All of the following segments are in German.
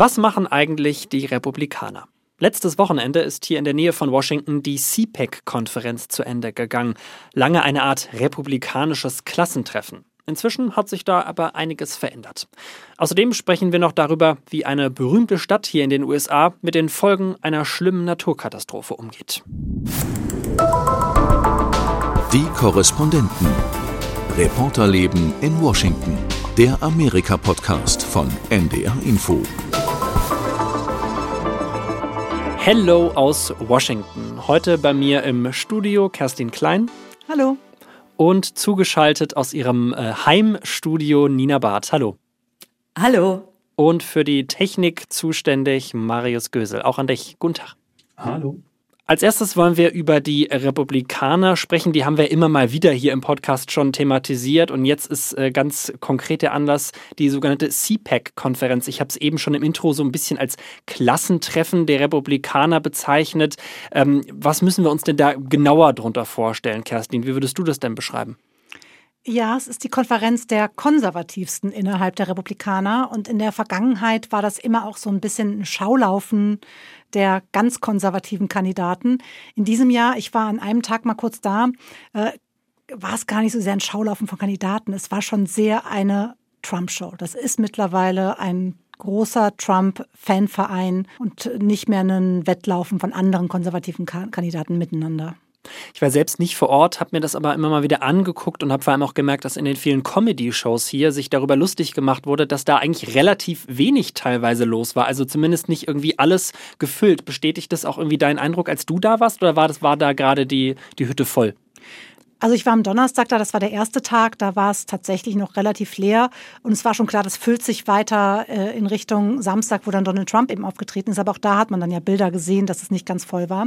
Was machen eigentlich die Republikaner? Letztes Wochenende ist hier in der Nähe von Washington die CPAC-Konferenz zu Ende gegangen. Lange eine Art republikanisches Klassentreffen. Inzwischen hat sich da aber einiges verändert. Außerdem sprechen wir noch darüber, wie eine berühmte Stadt hier in den USA mit den Folgen einer schlimmen Naturkatastrophe umgeht. Die Korrespondenten. Reporterleben in Washington. Der Amerika-Podcast von NDR Info. Hello aus Washington. Heute bei mir im Studio Kerstin Klein. Hallo. Und zugeschaltet aus ihrem äh, Heimstudio Nina Barth. Hallo. Hallo. Und für die Technik zuständig Marius Gösel. Auch an dich. Guten Tag. Hallo. Als erstes wollen wir über die Republikaner sprechen. Die haben wir immer mal wieder hier im Podcast schon thematisiert. Und jetzt ist äh, ganz konkret der Anlass die sogenannte CPAC-Konferenz. Ich habe es eben schon im Intro so ein bisschen als Klassentreffen der Republikaner bezeichnet. Ähm, was müssen wir uns denn da genauer drunter vorstellen, Kerstin? Wie würdest du das denn beschreiben? Ja, es ist die Konferenz der konservativsten innerhalb der Republikaner. Und in der Vergangenheit war das immer auch so ein bisschen ein Schaulaufen der ganz konservativen Kandidaten. In diesem Jahr, ich war an einem Tag mal kurz da, äh, war es gar nicht so sehr ein Schaulaufen von Kandidaten. Es war schon sehr eine Trump-Show. Das ist mittlerweile ein großer Trump-Fanverein und nicht mehr ein Wettlaufen von anderen konservativen Kandidaten miteinander. Ich war selbst nicht vor Ort, habe mir das aber immer mal wieder angeguckt und habe vor allem auch gemerkt, dass in den vielen Comedy-Shows hier sich darüber lustig gemacht wurde, dass da eigentlich relativ wenig teilweise los war. Also zumindest nicht irgendwie alles gefüllt. Bestätigt das auch irgendwie deinen Eindruck, als du da warst, oder war das war da gerade die, die Hütte voll? Also ich war am Donnerstag da, das war der erste Tag, da war es tatsächlich noch relativ leer und es war schon klar, das füllt sich weiter äh, in Richtung Samstag, wo dann Donald Trump eben aufgetreten ist. Aber auch da hat man dann ja Bilder gesehen, dass es nicht ganz voll war.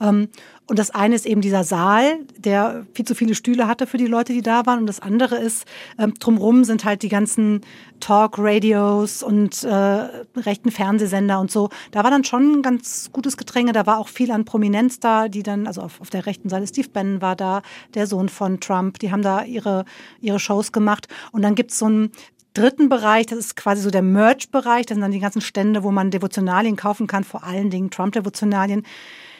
Ähm, und das eine ist eben dieser Saal, der viel zu viele Stühle hatte für die Leute, die da waren. Und das andere ist, ähm, drumrum sind halt die ganzen Talk-Radios und äh, rechten Fernsehsender und so. Da war dann schon ein ganz gutes Gedränge. Da war auch viel an Prominenz da, die dann, also auf, auf der rechten Seite Steve Bannon war da, der Sohn von Trump. Die haben da ihre, ihre Shows gemacht. Und dann gibt's so einen dritten Bereich, das ist quasi so der Merch-Bereich. Das sind dann die ganzen Stände, wo man Devotionalien kaufen kann, vor allen Dingen Trump-Devotionalien.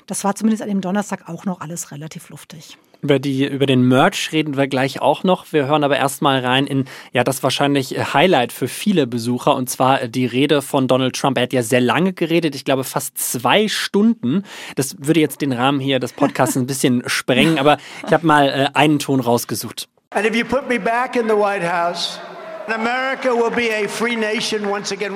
Das war zumindest an dem Donnerstag auch noch alles relativ luftig. Über, die, über den Merch reden wir gleich auch noch. Wir hören aber erstmal rein in ja das wahrscheinlich Highlight für viele Besucher und zwar die Rede von Donald Trump. Er hat ja sehr lange geredet, ich glaube fast zwei Stunden. Das würde jetzt den Rahmen hier des Podcasts ein bisschen sprengen, aber ich habe mal äh, einen Ton rausgesucht. And if you put me back in the White House,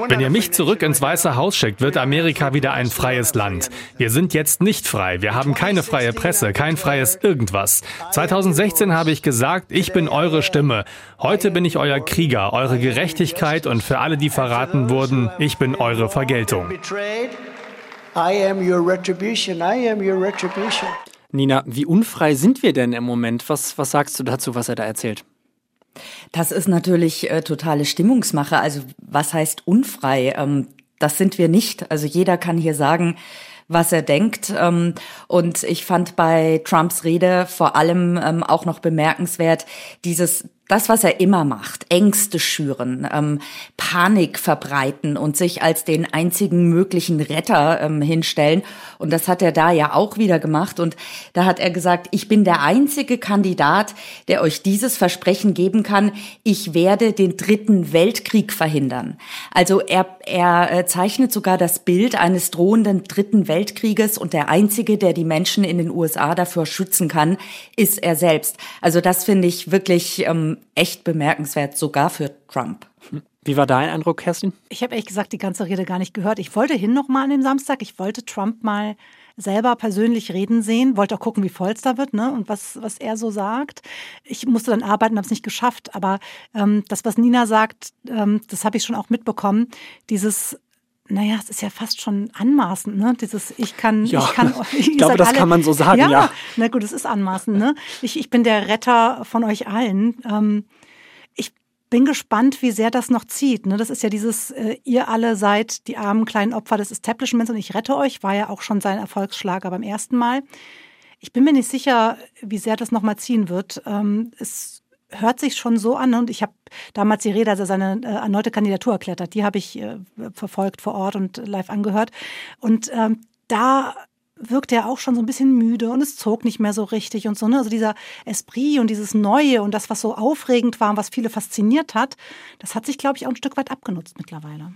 wenn ihr mich zurück ins Weiße Haus schickt, wird Amerika wieder ein freies Land. Wir sind jetzt nicht frei. Wir haben keine freie Presse, kein freies irgendwas. 2016 habe ich gesagt, ich bin eure Stimme. Heute bin ich euer Krieger, eure Gerechtigkeit und für alle, die verraten wurden, ich bin eure Vergeltung. Nina, wie unfrei sind wir denn im Moment? Was, was sagst du dazu, was er da erzählt? Das ist natürlich äh, totale Stimmungsmache. Also was heißt unfrei? Ähm, das sind wir nicht. Also jeder kann hier sagen, was er denkt. Ähm, und ich fand bei Trumps Rede vor allem ähm, auch noch bemerkenswert dieses das, was er immer macht, Ängste schüren, ähm, Panik verbreiten und sich als den einzigen möglichen Retter ähm, hinstellen. Und das hat er da ja auch wieder gemacht. Und da hat er gesagt, ich bin der einzige Kandidat, der euch dieses Versprechen geben kann, ich werde den dritten Weltkrieg verhindern. Also er, er äh, zeichnet sogar das Bild eines drohenden dritten Weltkrieges und der einzige, der die Menschen in den USA dafür schützen kann, ist er selbst. Also das finde ich wirklich ähm, echt bemerkenswert, sogar für Trump. Wie war dein Eindruck, Kerstin? Ich habe ehrlich gesagt die ganze Rede gar nicht gehört. Ich wollte hin nochmal an dem Samstag. Ich wollte Trump mal selber persönlich reden sehen, wollte auch gucken, wie voll es da wird ne? und was, was er so sagt. Ich musste dann arbeiten, habe es nicht geschafft. Aber ähm, das, was Nina sagt, ähm, das habe ich schon auch mitbekommen. Dieses naja, es ist ja fast schon anmaßend, ne? Dieses Ich kann, ja, ich kann ich, ich glaube, das alle, kann man so sagen, ja. ja. Na gut, es ist anmaßend, ne? Ich, ich bin der Retter von euch allen. Ähm, ich bin gespannt, wie sehr das noch zieht. Ne? Das ist ja dieses, äh, ihr alle seid die armen kleinen Opfer des Establishments und ich rette euch, war ja auch schon sein Erfolgsschlager beim ersten Mal. Ich bin mir nicht sicher, wie sehr das nochmal ziehen wird. Ähm, es hört sich schon so an und ich habe damals die Rede, als er seine äh, erneute Kandidatur erklärt hat, die habe ich äh, verfolgt vor Ort und live angehört. Und ähm, da wirkte er auch schon so ein bisschen müde und es zog nicht mehr so richtig und so. Ne? Also dieser Esprit und dieses Neue und das, was so aufregend war und was viele fasziniert hat, das hat sich, glaube ich, auch ein Stück weit abgenutzt mittlerweile.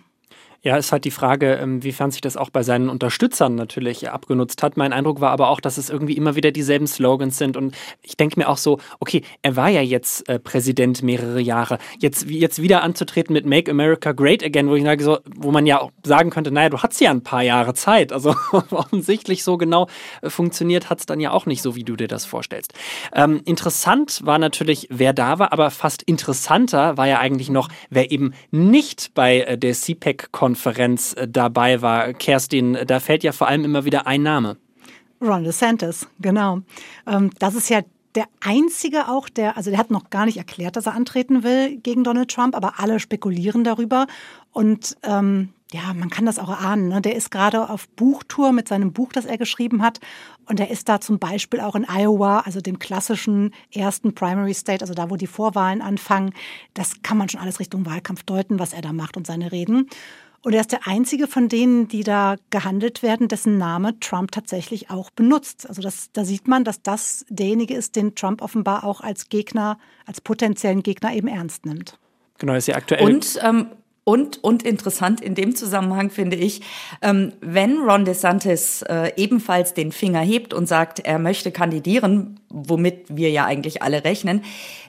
Ja, ist halt die Frage, ähm, wiefern sich das auch bei seinen Unterstützern natürlich abgenutzt hat. Mein Eindruck war aber auch, dass es irgendwie immer wieder dieselben Slogans sind. Und ich denke mir auch so, okay, er war ja jetzt äh, Präsident mehrere Jahre. Jetzt, jetzt wieder anzutreten mit Make America Great Again, wo ich sage, so, wo man ja auch sagen könnte, naja, du hattest ja ein paar Jahre Zeit. Also offensichtlich so genau äh, funktioniert hat es dann ja auch nicht so, wie du dir das vorstellst. Ähm, interessant war natürlich, wer da war, aber fast interessanter war ja eigentlich noch, wer eben nicht bei äh, der CPEC-Konferenz Pressekonferenz äh, dabei war. Kerstin, da fällt ja vor allem immer wieder ein Name. Ron DeSantis, genau. Ähm, das ist ja der einzige auch, der, also der hat noch gar nicht erklärt, dass er antreten will gegen Donald Trump, aber alle spekulieren darüber. Und ähm, ja, man kann das auch erahnen. Ne? Der ist gerade auf Buchtour mit seinem Buch, das er geschrieben hat. Und er ist da zum Beispiel auch in Iowa, also dem klassischen ersten Primary State, also da, wo die Vorwahlen anfangen. Das kann man schon alles Richtung Wahlkampf deuten, was er da macht und seine Reden. Und er ist der einzige von denen, die da gehandelt werden, dessen Name Trump tatsächlich auch benutzt. Also das, da sieht man, dass das derjenige ist, den Trump offenbar auch als Gegner, als potenziellen Gegner eben ernst nimmt. Genau, ist ja aktuell. Und ähm, und, und interessant in dem Zusammenhang finde ich, ähm, wenn Ron DeSantis äh, ebenfalls den Finger hebt und sagt, er möchte kandidieren, womit wir ja eigentlich alle rechnen,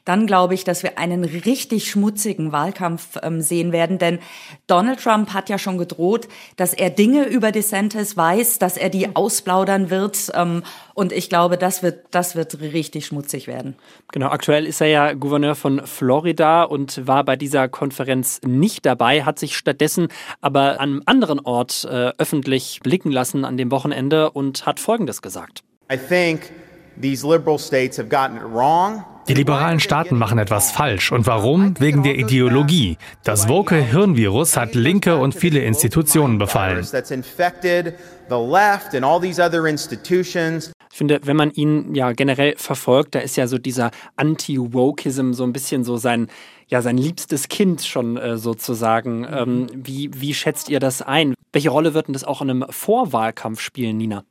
dann glaube ich, dass wir einen richtig schmutzigen Wahlkampf ähm, sehen werden. Denn Donald Trump hat ja schon gedroht, dass er Dinge über DeSantis weiß, dass er die ausplaudern wird. Ähm, und ich glaube, das wird, das wird richtig schmutzig werden. Genau, aktuell ist er ja Gouverneur von Florida und war bei dieser Konferenz nicht dabei, hat sich stattdessen aber an einem anderen Ort äh, öffentlich blicken lassen an dem Wochenende und hat Folgendes gesagt. I think these liberal states have gotten it wrong. Die liberalen Staaten machen etwas falsch. Und warum? Wegen der Ideologie. Das woke Hirnvirus hat Linke und viele Institutionen befallen. Ich finde, wenn man ihn ja generell verfolgt, da ist ja so dieser Anti-Wokeism so ein bisschen so sein, ja, sein liebstes Kind schon äh, sozusagen. Ähm, wie, wie schätzt ihr das ein? Welche Rolle wird denn das auch in einem Vorwahlkampf spielen, Nina?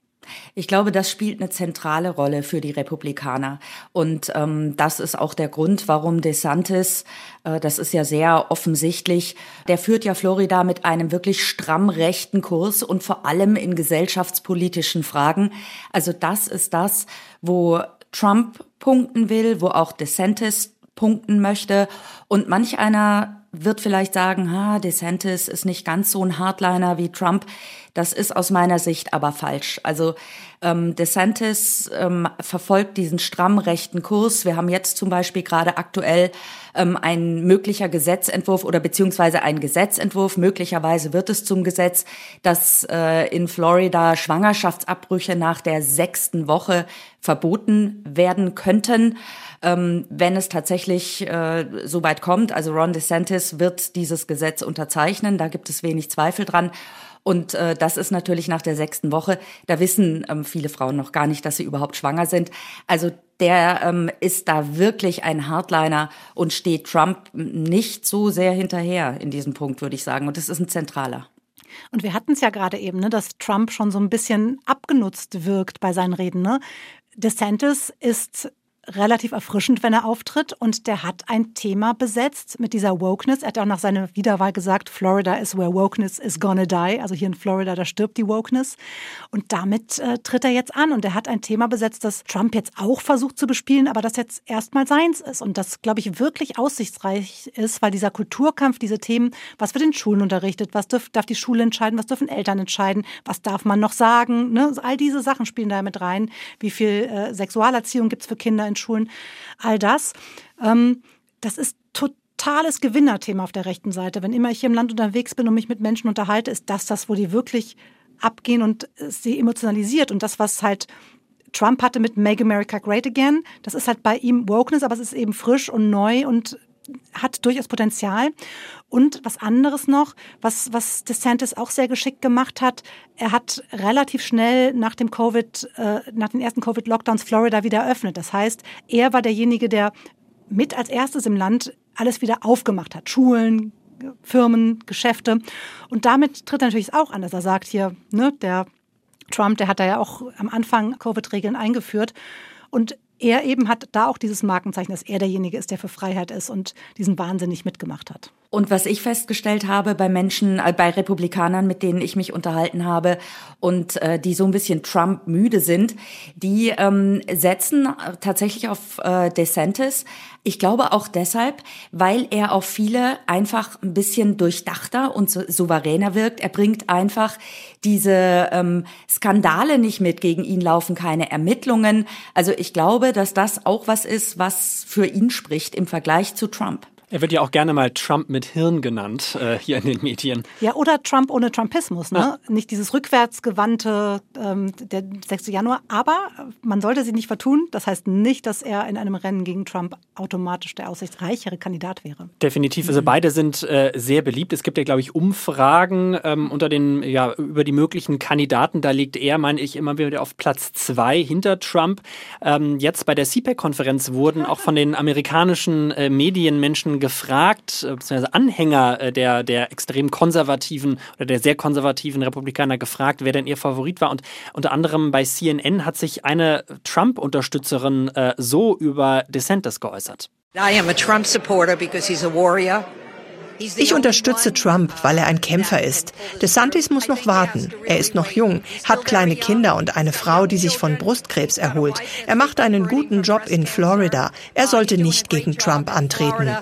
Ich glaube, das spielt eine zentrale Rolle für die Republikaner. Und ähm, das ist auch der Grund, warum DeSantis, äh, das ist ja sehr offensichtlich, der führt ja Florida mit einem wirklich stramm rechten Kurs und vor allem in gesellschaftspolitischen Fragen. Also das ist das, wo Trump punkten will, wo auch DeSantis punkten möchte. Und manch einer wird vielleicht sagen, ha, DeSantis ist nicht ganz so ein Hardliner wie Trump. Das ist aus meiner Sicht aber falsch. Also ähm, DeSantis ähm, verfolgt diesen stramm rechten Kurs. Wir haben jetzt zum Beispiel gerade aktuell ähm, ein möglicher Gesetzentwurf oder beziehungsweise ein Gesetzentwurf. Möglicherweise wird es zum Gesetz, dass äh, in Florida Schwangerschaftsabbrüche nach der sechsten Woche verboten werden könnten ähm, wenn es tatsächlich äh, so weit kommt. Also Ron DeSantis wird dieses Gesetz unterzeichnen, da gibt es wenig Zweifel dran. Und äh, das ist natürlich nach der sechsten Woche. Da wissen ähm, viele Frauen noch gar nicht, dass sie überhaupt schwanger sind. Also der ähm, ist da wirklich ein Hardliner und steht Trump nicht so sehr hinterher in diesem Punkt, würde ich sagen. Und das ist ein zentraler. Und wir hatten es ja gerade eben, ne, dass Trump schon so ein bisschen abgenutzt wirkt bei seinen Reden. Ne? DeSantis ist relativ erfrischend, wenn er auftritt. Und der hat ein Thema besetzt mit dieser Wokeness. Er hat auch nach seiner Wiederwahl gesagt, Florida is where Wokeness is gonna die. Also hier in Florida, da stirbt die Wokeness. Und damit äh, tritt er jetzt an. Und er hat ein Thema besetzt, das Trump jetzt auch versucht zu bespielen, aber das jetzt erstmal seins ist. Und das, glaube ich, wirklich aussichtsreich ist, weil dieser Kulturkampf, diese Themen, was wird in Schulen unterrichtet, was darf, darf die Schule entscheiden, was dürfen Eltern entscheiden, was darf man noch sagen. Ne? All diese Sachen spielen da mit rein. Wie viel äh, Sexualerziehung gibt es für Kinder in Schulen, all das. Ähm, das ist totales Gewinnerthema auf der rechten Seite. Wenn immer ich hier im Land unterwegs bin und mich mit Menschen unterhalte, ist das das, wo die wirklich abgehen und sie emotionalisiert. Und das, was halt Trump hatte mit Make America Great Again, das ist halt bei ihm Wokeness, aber es ist eben frisch und neu und hat durchaus Potenzial. Und was anderes noch, was, was DeSantis auch sehr geschickt gemacht hat, er hat relativ schnell nach dem Covid, äh, nach den ersten Covid-Lockdowns Florida wieder eröffnet. Das heißt, er war derjenige, der mit als erstes im Land alles wieder aufgemacht hat. Schulen, Firmen, Geschäfte. Und damit tritt er natürlich auch an, dass er sagt hier, ne, der Trump, der hat da ja auch am Anfang Covid-Regeln eingeführt. Und er eben hat da auch dieses Markenzeichen, dass er derjenige ist, der für Freiheit ist und diesen Wahnsinn nicht mitgemacht hat. Und was ich festgestellt habe bei Menschen, äh, bei Republikanern, mit denen ich mich unterhalten habe und äh, die so ein bisschen Trump müde sind, die ähm, setzen tatsächlich auf äh, DeSantis. Ich glaube auch deshalb, weil er auf viele einfach ein bisschen durchdachter und so, souveräner wirkt. Er bringt einfach diese ähm, Skandale nicht mit. Gegen ihn laufen keine Ermittlungen. Also ich glaube, dass das auch was ist, was für ihn spricht im Vergleich zu Trump. Er wird ja auch gerne mal Trump mit Hirn genannt äh, hier in den Medien. Ja, oder Trump ohne Trumpismus, ne? Ja. Nicht dieses rückwärtsgewandte ähm, der 6. Januar. Aber man sollte sie nicht vertun. Das heißt nicht, dass er in einem Rennen gegen Trump automatisch der aussichtsreichere Kandidat wäre. Definitiv. Also mhm. beide sind äh, sehr beliebt. Es gibt ja, glaube ich, Umfragen ähm, unter den ja über die möglichen Kandidaten. Da liegt er, meine ich, immer wieder auf Platz zwei hinter Trump. Ähm, jetzt bei der CPAC-Konferenz wurden auch von den amerikanischen äh, Medienmenschen gefragt, äh, beziehungsweise Anhänger äh, der, der extrem konservativen oder der sehr konservativen Republikaner gefragt, wer denn ihr Favorit war. Und unter anderem bei CNN hat sich eine Trump-Unterstützerin äh, so über DeSantis geäußert. I am a Trump supporter because he's a warrior. Ich unterstütze Trump, weil er ein Kämpfer ist. DeSantis muss noch warten. Er ist noch jung, hat kleine Kinder und eine Frau, die sich von Brustkrebs erholt. Er macht einen guten Job in Florida. Er sollte nicht gegen Trump antreten.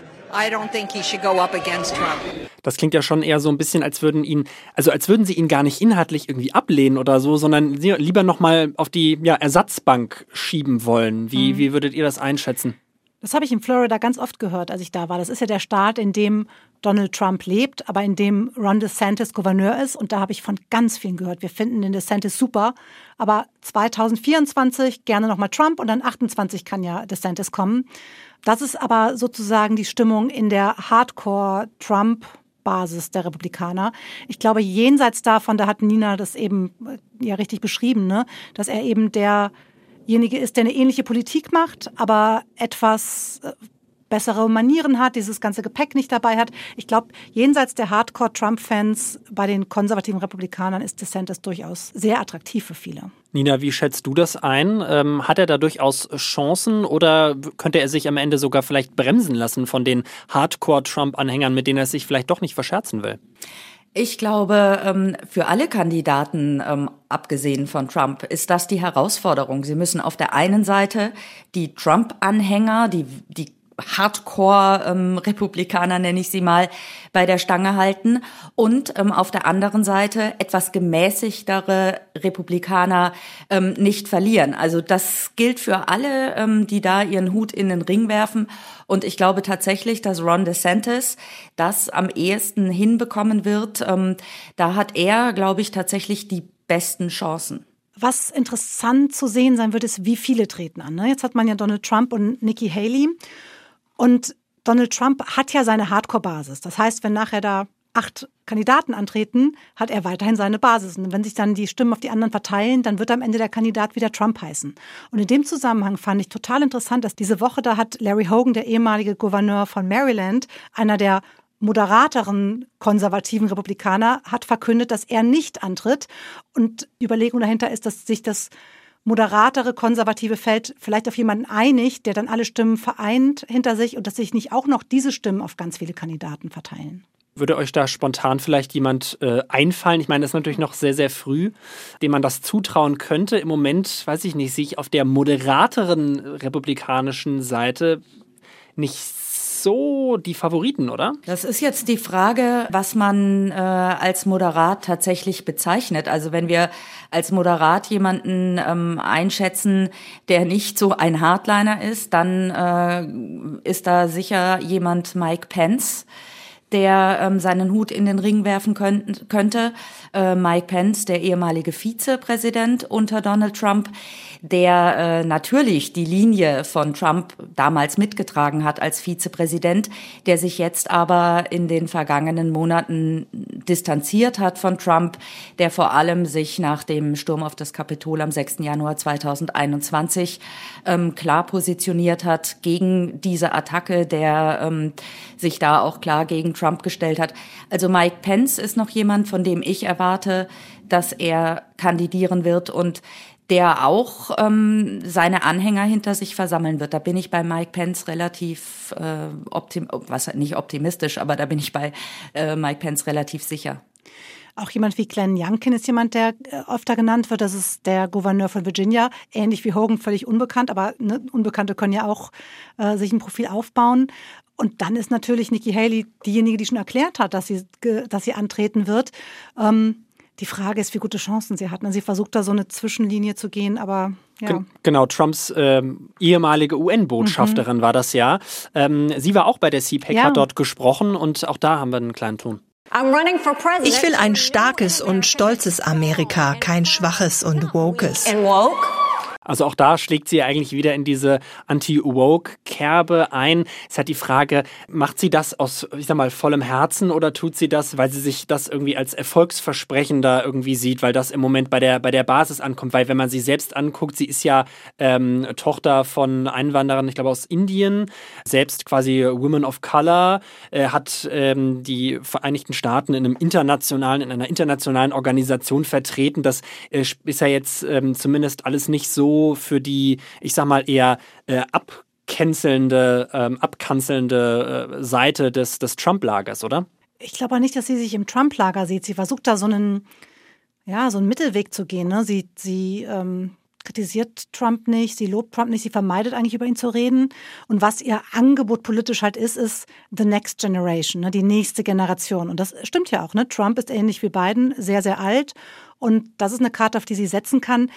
Das klingt ja schon eher so ein bisschen, als würden ihn, also als würden sie ihn gar nicht inhaltlich irgendwie ablehnen oder so, sondern lieber nochmal auf die ja, Ersatzbank schieben wollen. Wie, mhm. wie würdet ihr das einschätzen? Das habe ich in Florida ganz oft gehört, als ich da war. Das ist ja der Staat, in dem Donald Trump lebt, aber in dem Ron DeSantis Gouverneur ist. Und da habe ich von ganz vielen gehört. Wir finden den DeSantis super, aber 2024 gerne nochmal Trump und dann 28 kann ja DeSantis kommen. Das ist aber sozusagen die Stimmung in der Hardcore-Trump- Basis der Republikaner. Ich glaube, jenseits davon, da hat Nina das eben äh, ja richtig beschrieben, ne, dass er eben derjenige ist, der eine ähnliche Politik macht, aber etwas äh, bessere Manieren hat, dieses ganze Gepäck nicht dabei hat. Ich glaube, jenseits der Hardcore-Trump-Fans bei den konservativen Republikanern ist DeSantis durchaus sehr attraktiv für viele. Nina, wie schätzt du das ein? Ähm, hat er da durchaus Chancen oder könnte er sich am Ende sogar vielleicht bremsen lassen von den Hardcore-Trump-Anhängern, mit denen er sich vielleicht doch nicht verscherzen will? Ich glaube, ähm, für alle Kandidaten, ähm, abgesehen von Trump, ist das die Herausforderung. Sie müssen auf der einen Seite die Trump-Anhänger, die, die Hardcore-Republikaner, ähm, nenne ich sie mal, bei der Stange halten und ähm, auf der anderen Seite etwas gemäßigtere Republikaner ähm, nicht verlieren. Also das gilt für alle, ähm, die da ihren Hut in den Ring werfen. Und ich glaube tatsächlich, dass Ron DeSantis das am ehesten hinbekommen wird. Ähm, da hat er, glaube ich, tatsächlich die besten Chancen. Was interessant zu sehen sein wird, ist, wie viele treten an. Ne? Jetzt hat man ja Donald Trump und Nikki Haley. Und Donald Trump hat ja seine Hardcore-Basis. Das heißt, wenn nachher da acht Kandidaten antreten, hat er weiterhin seine Basis. Und wenn sich dann die Stimmen auf die anderen verteilen, dann wird am Ende der Kandidat wieder Trump heißen. Und in dem Zusammenhang fand ich total interessant, dass diese Woche da hat Larry Hogan, der ehemalige Gouverneur von Maryland, einer der moderateren konservativen Republikaner, hat verkündet, dass er nicht antritt. Und die Überlegung dahinter ist, dass sich das moderatere konservative Feld vielleicht auf jemanden einigt, der dann alle Stimmen vereint hinter sich und dass sich nicht auch noch diese Stimmen auf ganz viele Kandidaten verteilen. Würde euch da spontan vielleicht jemand äh, einfallen? Ich meine, das ist natürlich noch sehr, sehr früh, dem man das zutrauen könnte. Im Moment, weiß ich nicht, sehe ich auf der moderateren republikanischen Seite nicht so die Favoriten, oder? Das ist jetzt die Frage, was man äh, als Moderat tatsächlich bezeichnet. Also wenn wir als Moderat jemanden ähm, einschätzen, der nicht so ein Hardliner ist, dann äh, ist da sicher jemand Mike Pence der ähm, seinen Hut in den Ring werfen könnten, könnte. Äh, Mike Pence, der ehemalige Vizepräsident unter Donald Trump, der äh, natürlich die Linie von Trump damals mitgetragen hat als Vizepräsident, der sich jetzt aber in den vergangenen Monaten distanziert hat von Trump, der vor allem sich nach dem Sturm auf das Kapitol am 6. Januar 2021 ähm, klar positioniert hat gegen diese Attacke, der ähm, sich da auch klar gegen Trump gestellt hat. Also Mike Pence ist noch jemand, von dem ich erwarte, dass er kandidieren wird und der auch ähm, seine Anhänger hinter sich versammeln wird. Da bin ich bei Mike Pence relativ äh, optim was nicht optimistisch, aber da bin ich bei äh, Mike Pence relativ sicher. Auch jemand wie Glenn Youngkin ist jemand, der äh, öfter genannt wird. Das ist der Gouverneur von Virginia. Ähnlich wie Hogan, völlig unbekannt, aber ne, Unbekannte können ja auch äh, sich ein Profil aufbauen. Und dann ist natürlich Nikki Haley diejenige, die schon erklärt hat, dass sie, dass sie antreten wird. Ähm, die Frage ist, wie gute Chancen sie hat. Sie versucht da so eine Zwischenlinie zu gehen, aber ja. Genau, Trumps ähm, ehemalige UN-Botschafterin mhm. war das ja. Ähm, sie war auch bei der CPAC, ja. hat dort gesprochen und auch da haben wir einen kleinen Ton. Ich will ein starkes und stolzes Amerika, kein schwaches und wokes. Also auch da schlägt sie eigentlich wieder in diese Anti-Woke-Kerbe ein. Es hat die Frage, macht sie das aus, ich sag mal, vollem Herzen oder tut sie das, weil sie sich das irgendwie als Erfolgsversprechen da irgendwie sieht, weil das im Moment bei der, bei der Basis ankommt? Weil wenn man sie selbst anguckt, sie ist ja ähm, Tochter von Einwanderern, ich glaube aus Indien, selbst quasi Women of Color, äh, hat ähm, die Vereinigten Staaten in einem internationalen, in einer internationalen Organisation vertreten. Das äh, ist ja jetzt ähm, zumindest alles nicht so für die, ich sag mal, eher äh, abcancelnde, ähm, abkanzelnde äh, Seite des, des Trump-Lagers, oder? Ich glaube auch nicht, dass sie sich im Trump-Lager sieht. Sie versucht da so einen, ja, so einen Mittelweg zu gehen. Ne? Sie, sie ähm, kritisiert Trump nicht, sie lobt Trump nicht, sie vermeidet eigentlich über ihn zu reden. Und was ihr Angebot politisch halt ist, ist the next generation, ne? die nächste Generation. Und das stimmt ja auch. Ne? Trump ist ähnlich wie Biden, sehr, sehr alt. Und das ist eine Karte, auf die sie setzen kann.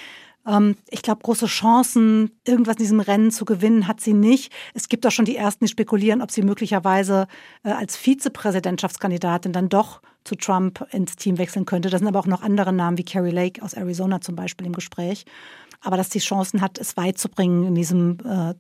Ähm, ich glaube, große Chancen, irgendwas in diesem Rennen zu gewinnen, hat sie nicht. Es gibt auch schon die ersten, die spekulieren, ob sie möglicherweise äh, als Vizepräsidentschaftskandidatin dann doch zu Trump ins Team wechseln könnte. Da sind aber auch noch andere Namen wie Carrie Lake aus Arizona zum Beispiel im Gespräch. Aber dass sie Chancen hat, es weit zu bringen in diesem äh,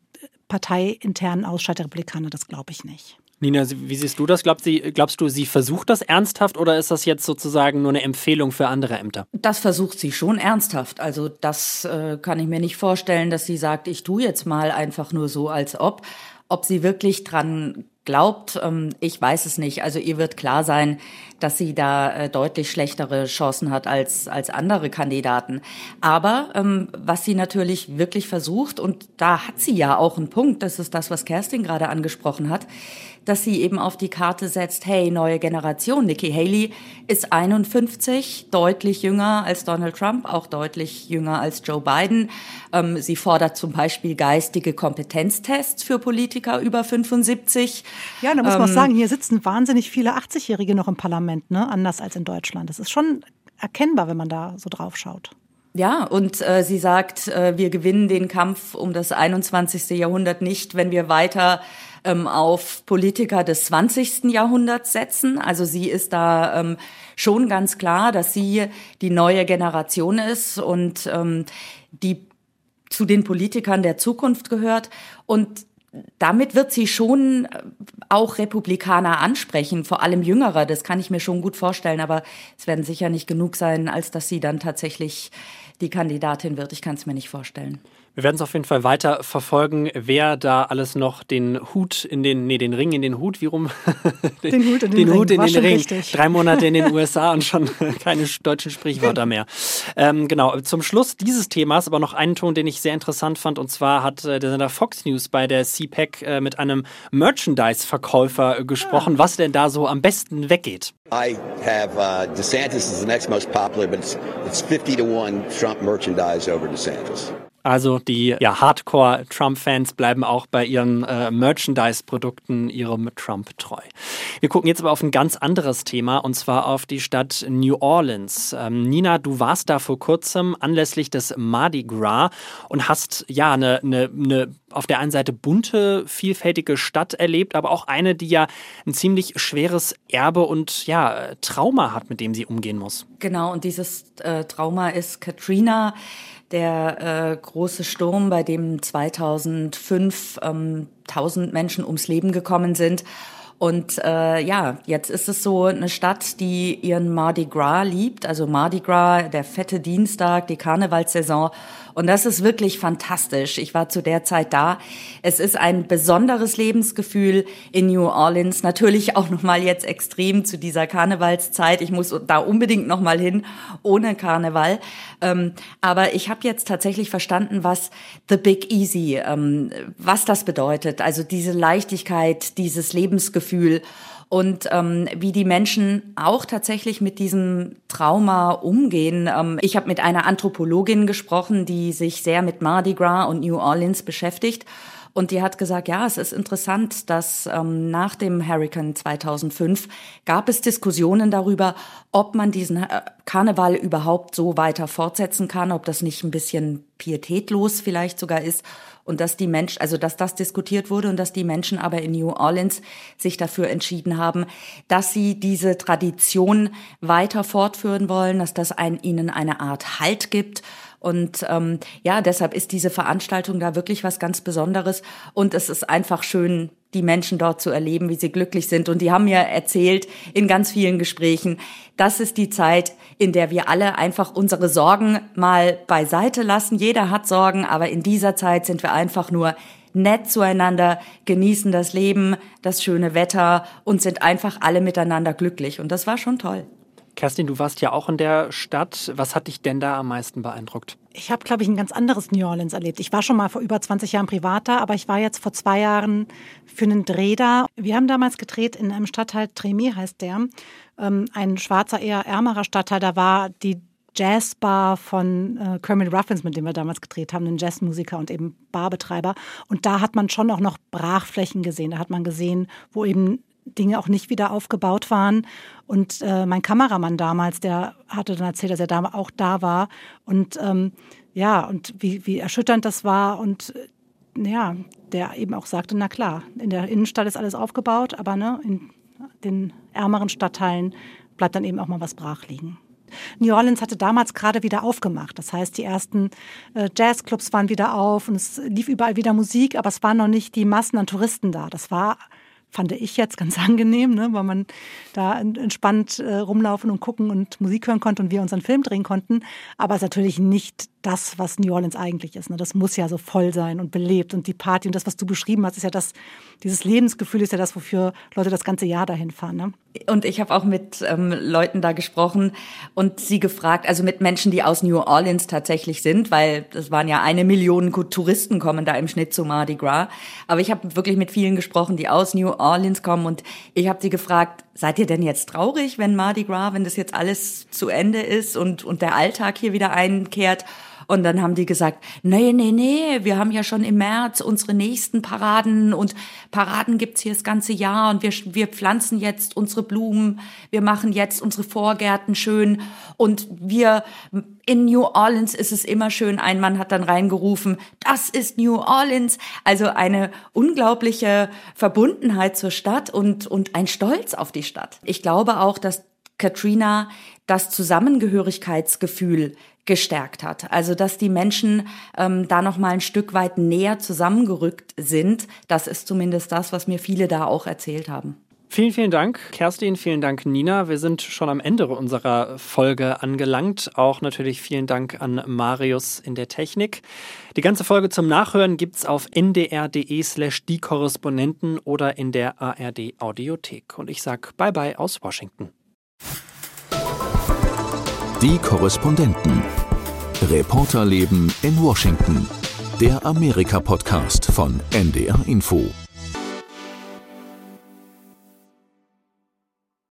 parteiinternen Ausscheid der Republikaner, das glaube ich nicht. Nina, wie siehst du das? Glaubst, sie, glaubst du, sie versucht das ernsthaft oder ist das jetzt sozusagen nur eine Empfehlung für andere Ämter? Das versucht sie schon ernsthaft. Also das äh, kann ich mir nicht vorstellen, dass sie sagt, ich tue jetzt mal einfach nur so, als ob. Ob sie wirklich dran glaubt, ähm, ich weiß es nicht. Also ihr wird klar sein, dass sie da äh, deutlich schlechtere Chancen hat als, als andere Kandidaten. Aber ähm, was sie natürlich wirklich versucht, und da hat sie ja auch einen Punkt, das ist das, was Kerstin gerade angesprochen hat, dass sie eben auf die Karte setzt, hey, neue Generation. Nikki Haley ist 51, deutlich jünger als Donald Trump, auch deutlich jünger als Joe Biden. Ähm, sie fordert zum Beispiel geistige Kompetenztests für Politiker über 75. Ja, da muss man ähm, auch sagen, hier sitzen wahnsinnig viele 80-Jährige noch im Parlament, ne? anders als in Deutschland. Das ist schon erkennbar, wenn man da so drauf schaut. Ja, und äh, sie sagt, äh, wir gewinnen den Kampf um das 21. Jahrhundert nicht, wenn wir weiter ähm, auf Politiker des 20. Jahrhunderts setzen. Also sie ist da ähm, schon ganz klar, dass sie die neue Generation ist und ähm, die zu den Politikern der Zukunft gehört. Und damit wird sie schon äh, auch Republikaner ansprechen, vor allem Jüngere. Das kann ich mir schon gut vorstellen, aber es werden sicher nicht genug sein, als dass sie dann tatsächlich die Kandidatin wird. Ich kann es mir nicht vorstellen. Wir werden es auf jeden Fall weiter verfolgen, wer da alles noch den Hut in den, nee, den Ring in den Hut, wie rum? den, den Hut in den, den Ring. Hut in den Ring. Richtig. Drei Monate in den USA und schon keine deutschen Sprichwörter mehr. Ähm, genau, zum Schluss dieses Themas aber noch einen Ton, den ich sehr interessant fand. Und zwar hat äh, der Sender Fox News bei der CPAC e äh, mit einem Merchandise-Verkäufer äh, gesprochen, ja. was denn da so am besten weggeht. I have uh, DeSantis is the next most popular, but it's, it's 50 to 1 Trump merchandise over DeSantis. Also die ja, Hardcore-Trump-Fans bleiben auch bei ihren äh, Merchandise-Produkten ihrem Trump treu. Wir gucken jetzt aber auf ein ganz anderes Thema und zwar auf die Stadt New Orleans. Ähm, Nina, du warst da vor kurzem anlässlich des Mardi Gras und hast ja eine, eine, eine auf der einen Seite bunte, vielfältige Stadt erlebt, aber auch eine, die ja ein ziemlich schweres Erbe und ja, Trauma hat, mit dem sie umgehen muss. Genau, und dieses äh, Trauma ist Katrina der äh, große Sturm, bei dem 2005 ähm, 1000 Menschen ums Leben gekommen sind. Und äh, ja, jetzt ist es so eine Stadt, die ihren Mardi Gras liebt, also Mardi Gras, der fette Dienstag, die Karnevalsaison. Und das ist wirklich fantastisch. Ich war zu der Zeit da. Es ist ein besonderes Lebensgefühl in New Orleans. Natürlich auch nochmal jetzt extrem zu dieser Karnevalszeit. Ich muss da unbedingt nochmal hin, ohne Karneval. Ähm, aber ich habe jetzt tatsächlich verstanden, was The Big Easy, ähm, was das bedeutet. Also diese Leichtigkeit, dieses Lebensgefühl und ähm, wie die Menschen auch tatsächlich mit diesem Trauma umgehen. Ähm, ich habe mit einer Anthropologin gesprochen, die sich sehr mit Mardi Gras und New Orleans beschäftigt. Und die hat gesagt, ja, es ist interessant, dass ähm, nach dem Hurricane 2005 gab es Diskussionen darüber, ob man diesen äh, Karneval überhaupt so weiter fortsetzen kann, ob das nicht ein bisschen pietätlos vielleicht sogar ist und dass die Menschen, also dass das diskutiert wurde und dass die Menschen aber in New Orleans sich dafür entschieden haben, dass sie diese Tradition weiter fortführen wollen, dass das ein, ihnen eine Art Halt gibt und ähm, ja, deshalb ist diese Veranstaltung da wirklich was ganz Besonderes. Und es ist einfach schön, die Menschen dort zu erleben, wie sie glücklich sind. Und die haben mir erzählt in ganz vielen Gesprächen, das ist die Zeit, in der wir alle einfach unsere Sorgen mal beiseite lassen. Jeder hat Sorgen, aber in dieser Zeit sind wir einfach nur nett zueinander, genießen das Leben, das schöne Wetter und sind einfach alle miteinander glücklich. Und das war schon toll. Kerstin, du warst ja auch in der Stadt. Was hat dich denn da am meisten beeindruckt? Ich habe, glaube ich, ein ganz anderes New Orleans erlebt. Ich war schon mal vor über 20 Jahren privat da, aber ich war jetzt vor zwei Jahren für einen Dreh da. Wir haben damals gedreht in einem Stadtteil, Tremi heißt der, ähm, ein schwarzer, eher ärmerer Stadtteil. Da war die Jazzbar von äh, Kermit Ruffins, mit dem wir damals gedreht haben, ein Jazzmusiker und eben Barbetreiber. Und da hat man schon auch noch Brachflächen gesehen. Da hat man gesehen, wo eben Dinge auch nicht wieder aufgebaut waren. Und äh, mein Kameramann damals, der hatte dann erzählt, dass er da auch da war. Und ähm, ja, und wie, wie erschütternd das war. Und äh, ja, der eben auch sagte, na klar, in der Innenstadt ist alles aufgebaut, aber ne, in den ärmeren Stadtteilen bleibt dann eben auch mal was brach liegen. New Orleans hatte damals gerade wieder aufgemacht. Das heißt, die ersten äh, Jazzclubs waren wieder auf und es lief überall wieder Musik, aber es waren noch nicht die Massen an Touristen da. Das war fand ich jetzt ganz angenehm, ne, weil man da entspannt äh, rumlaufen und gucken und Musik hören konnte und wir unseren Film drehen konnten. Aber es ist natürlich nicht das, was New Orleans eigentlich ist. Ne? Das muss ja so voll sein und belebt. Und die Party und das, was du beschrieben hast, ist ja das, dieses Lebensgefühl ist ja das, wofür Leute das ganze Jahr dahin fahren. Ne? Und ich habe auch mit ähm, Leuten da gesprochen und sie gefragt, also mit Menschen, die aus New Orleans tatsächlich sind, weil das waren ja eine Million Touristen kommen da im Schnitt zu Mardi Gras. Aber ich habe wirklich mit vielen gesprochen, die aus New Orleans kommen und ich habe sie gefragt, seid ihr denn jetzt traurig, wenn Mardi Gras, wenn das jetzt alles zu Ende ist und, und der Alltag hier wieder einkehrt? Und dann haben die gesagt, nee, nee, nee, wir haben ja schon im März unsere nächsten Paraden und Paraden gibt's hier das ganze Jahr und wir, wir pflanzen jetzt unsere Blumen, wir machen jetzt unsere Vorgärten schön und wir in New Orleans ist es immer schön. Ein Mann hat dann reingerufen, das ist New Orleans. Also eine unglaubliche Verbundenheit zur Stadt und, und ein Stolz auf die Stadt. Ich glaube auch, dass Katrina das Zusammengehörigkeitsgefühl gestärkt hat. Also dass die Menschen ähm, da noch mal ein Stück weit näher zusammengerückt sind. Das ist zumindest das, was mir viele da auch erzählt haben. Vielen, vielen Dank, Kerstin. Vielen Dank, Nina. Wir sind schon am Ende unserer Folge angelangt. Auch natürlich vielen Dank an Marius in der Technik. Die ganze Folge zum Nachhören gibt's auf ndr.de slash die Korrespondenten oder in der ARD Audiothek. Und ich sag Bye bye aus Washington. Die Korrespondenten. Reporterleben in Washington. Der Amerika-Podcast von NDR Info.